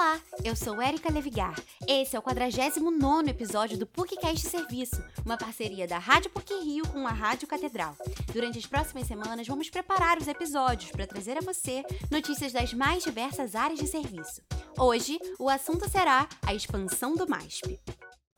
Olá, eu sou Erika Levigar. Esse é o 49 episódio do PUCcast Serviço, uma parceria da Rádio PUC Rio com a Rádio Catedral. Durante as próximas semanas, vamos preparar os episódios para trazer a você notícias das mais diversas áreas de serviço. Hoje, o assunto será a expansão do MASP.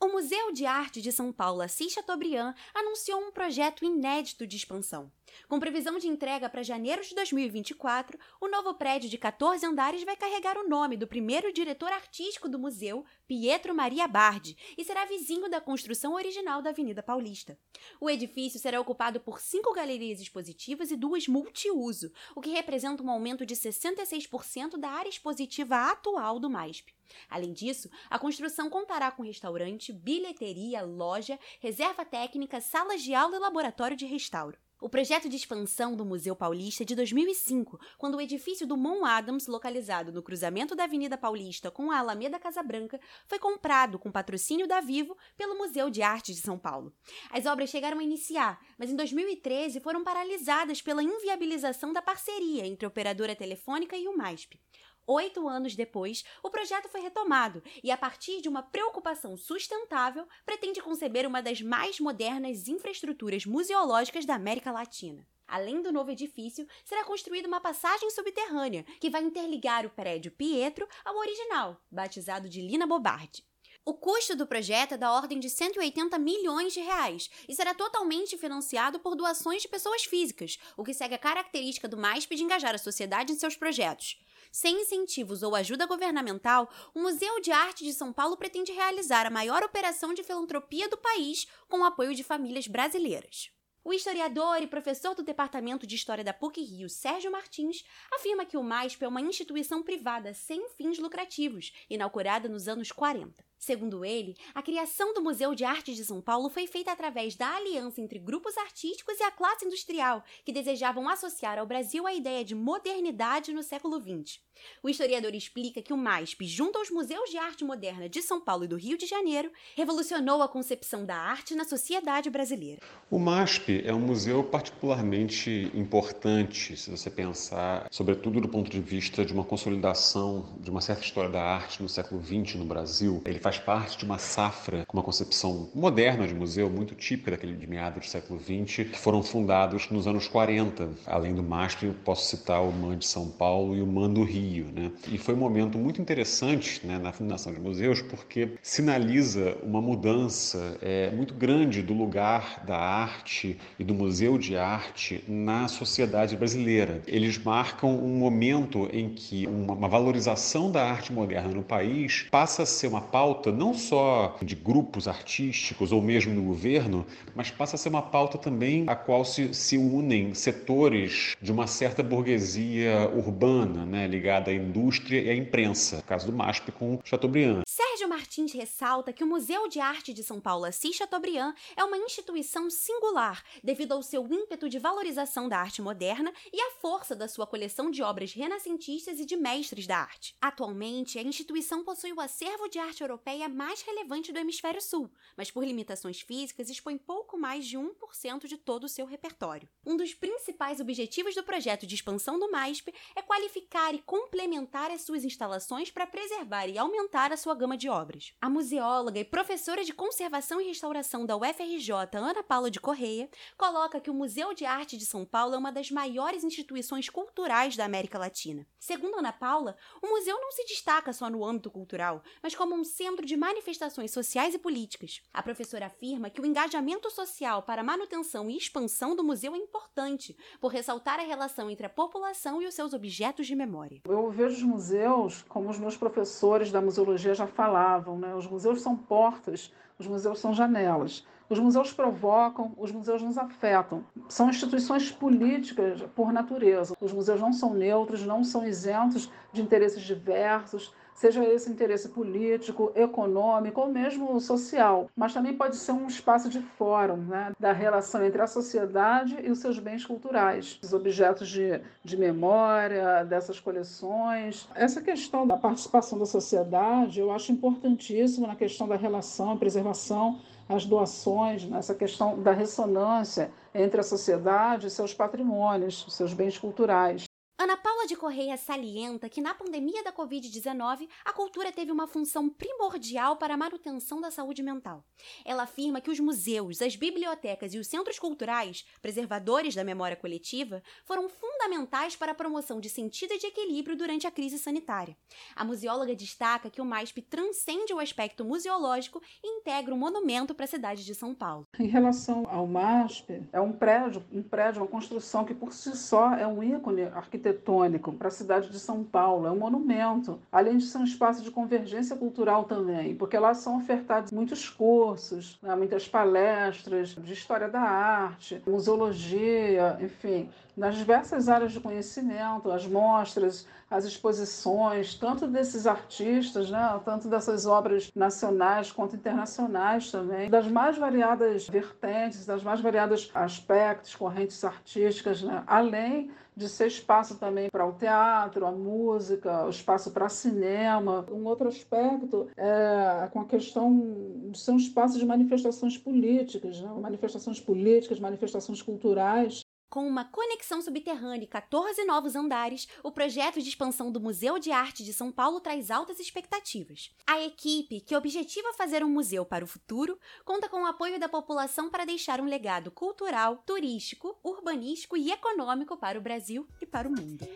O Museu de Arte de São Paulo, Assis Chateaubriand, anunciou um projeto inédito de expansão. Com previsão de entrega para janeiro de 2024, o novo prédio de 14 andares vai carregar o nome do primeiro diretor artístico do museu, Pietro Maria Bardi, e será vizinho da construção original da Avenida Paulista. O edifício será ocupado por cinco galerias expositivas e duas multiuso, o que representa um aumento de 66% da área expositiva atual do MASP. Além disso, a construção contará com restaurante, bilheteria, loja, reserva técnica, salas de aula e laboratório de restauro. O projeto de expansão do Museu Paulista é de 2005, quando o edifício do Mon Adams, localizado no cruzamento da Avenida Paulista com a Alameda Casa Branca, foi comprado com patrocínio da Vivo pelo Museu de Arte de São Paulo. As obras chegaram a iniciar, mas em 2013 foram paralisadas pela inviabilização da parceria entre a operadora telefônica e o MASP. Oito anos depois, o projeto foi retomado e, a partir de uma preocupação sustentável, pretende conceber uma das mais modernas infraestruturas museológicas da América Latina. Além do novo edifício, será construída uma passagem subterrânea que vai interligar o prédio Pietro ao original, batizado de Lina Bobardi. O custo do projeto é da ordem de 180 milhões de reais e será totalmente financiado por doações de pessoas físicas, o que segue a característica do MASP de engajar a sociedade em seus projetos. Sem incentivos ou ajuda governamental, o Museu de Arte de São Paulo pretende realizar a maior operação de filantropia do país com o apoio de famílias brasileiras. O historiador e professor do Departamento de História da PUC Rio, Sérgio Martins, afirma que o MASP é uma instituição privada sem fins lucrativos, inaugurada nos anos 40. Segundo ele, a criação do Museu de Arte de São Paulo foi feita através da aliança entre grupos artísticos e a classe industrial, que desejavam associar ao Brasil a ideia de modernidade no século XX. O historiador explica que o MASP, junto aos museus de arte moderna de São Paulo e do Rio de Janeiro, revolucionou a concepção da arte na sociedade brasileira. O MASP é um museu particularmente importante, se você pensar, sobretudo do ponto de vista de uma consolidação de uma certa história da arte no século XX no Brasil. Ele faz faz parte de uma safra com uma concepção moderna de museu, muito típica daquele de meados do século XX, que foram fundados nos anos 40. Além do MASP, posso citar o MAN de São Paulo e o MAN do Rio. Né? E foi um momento muito interessante né, na fundação de museus, porque sinaliza uma mudança é, muito grande do lugar da arte e do museu de arte na sociedade brasileira. Eles marcam um momento em que uma, uma valorização da arte moderna no país passa a ser uma pauta pauta não só de grupos artísticos ou mesmo no governo, mas passa a ser uma pauta também a qual se, se unem setores de uma certa burguesia urbana, né, ligada à indústria e à imprensa, no caso do MASP com Chateaubriand. Sérgio Martins ressalta que o Museu de Arte de São Paulo Assis Chateaubriand é uma instituição singular devido ao seu ímpeto de valorização da arte moderna e à força da sua coleção de obras renascentistas e de mestres da arte. Atualmente, a instituição possui o acervo de arte europeia mais relevante do hemisfério sul, mas por limitações físicas expõe pouco mais de 1% de todo o seu repertório. Um dos principais objetivos do projeto de expansão do MASP é qualificar e complementar as suas instalações para preservar e aumentar a sua gama de obras. A museóloga e professora de conservação e restauração da UFRJ, Ana Paula de Correia, coloca que o Museu de Arte de São Paulo é uma das maiores instituições culturais da América Latina. Segundo Ana Paula, o museu não se destaca só no âmbito cultural, mas como um centro de manifestações sociais e políticas. A professora afirma que o engajamento social para a manutenção e expansão do museu é importante, por ressaltar a relação entre a população e os seus objetos de memória. Eu vejo os museus, como os meus professores da museologia já falavam, né? os museus são portas, os museus são janelas. Os museus provocam, os museus nos afetam. São instituições políticas por natureza. Os museus não são neutros, não são isentos de interesses diversos, seja esse interesse político, econômico ou mesmo social, mas também pode ser um espaço de fórum né, da relação entre a sociedade e os seus bens culturais, os objetos de, de memória, dessas coleções. Essa questão da participação da sociedade eu acho importantíssima na questão da relação, preservação as doações, nessa questão da ressonância entre a sociedade e seus patrimônios, seus bens culturais. Ana Paula Paula de Correia salienta que na pandemia da Covid-19 a cultura teve uma função primordial para a manutenção da saúde mental. Ela afirma que os museus, as bibliotecas e os centros culturais, preservadores da memória coletiva, foram fundamentais para a promoção de sentido e de equilíbrio durante a crise sanitária. A museóloga destaca que o MASP transcende o aspecto museológico e integra um monumento para a cidade de São Paulo. Em relação ao MASP, é um prédio, um prédio, uma construção que por si só é um ícone arquitetônico para a cidade de São Paulo, é um monumento, além de ser um espaço de convergência cultural também, porque lá são ofertados muitos cursos, né, muitas palestras de história da arte, museologia, enfim, nas diversas áreas de conhecimento, as mostras, as exposições, tanto desses artistas, né, tanto dessas obras nacionais quanto internacionais também, das mais variadas vertentes, das mais variadas aspectos, correntes artísticas, né, além de ser espaço também para o teatro, a música, o espaço para cinema. Um outro aspecto é com a questão de ser um espaço de manifestações políticas, né? manifestações políticas, manifestações culturais, com uma conexão subterrânea e 14 novos andares, o projeto de expansão do Museu de Arte de São Paulo traz altas expectativas. A equipe, que objetiva fazer um museu para o futuro, conta com o apoio da população para deixar um legado cultural, turístico, urbanístico e econômico para o Brasil e para o mundo.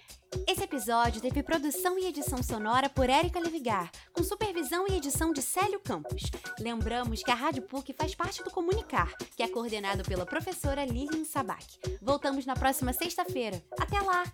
Esse episódio teve produção e edição sonora por Érica Levigar, com supervisão e edição de Célio Campos. Lembramos que a Rádio PUC faz parte do Comunicar, que é coordenado pela professora Lilian Sabac. Voltamos na próxima sexta-feira. Até lá!